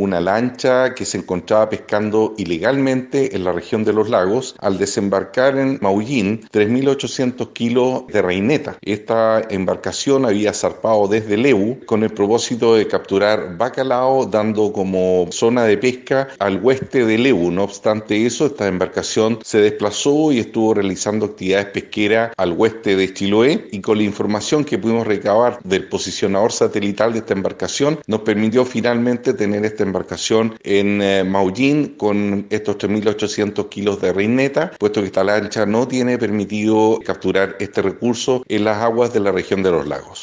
una lancha que se encontraba pescando ilegalmente en la región de los lagos al desembarcar en Maullín 3.800 kilos de reineta. Esta embarcación había zarpado desde Leu con el propósito de capturar bacalao dando como zona de pesca al oeste de Leu. No obstante eso, esta embarcación se desplazó y estuvo realizando actividades pesqueras al oeste de Chiloé y con la información que pudimos recabar del posicionador satelital de esta embarcación nos permitió finalmente tener esta embarcación en eh, Maullín con estos 3.800 kilos de reineta, puesto que esta lancha no tiene permitido capturar este recurso en las aguas de la región de los lagos.